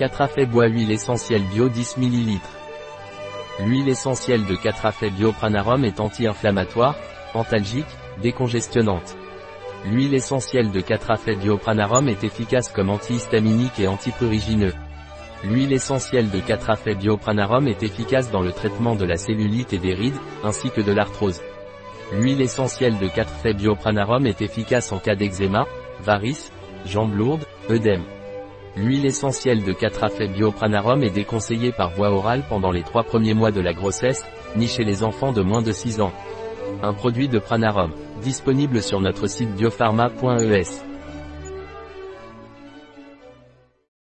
Catrafait bois huile essentielle bio 10 ml. L'huile essentielle de Catrafait bio Pranarum est anti-inflammatoire, antalgique, décongestionnante. L'huile essentielle de Catrafait bio Pranarum est efficace comme antihistaminique et antiprurigineux. L'huile essentielle de Catrafait bio Pranarum est efficace dans le traitement de la cellulite et des rides, ainsi que de l'arthrose. L'huile essentielle de 4 faits biopranarum est efficace en cas d'eczéma, varices, jambes lourdes, œdème. L'huile essentielle de 4 faits biopranarum est déconseillée par voie orale pendant les 3 premiers mois de la grossesse, ni chez les enfants de moins de 6 ans. Un produit de Pranarum, disponible sur notre site biopharma.es.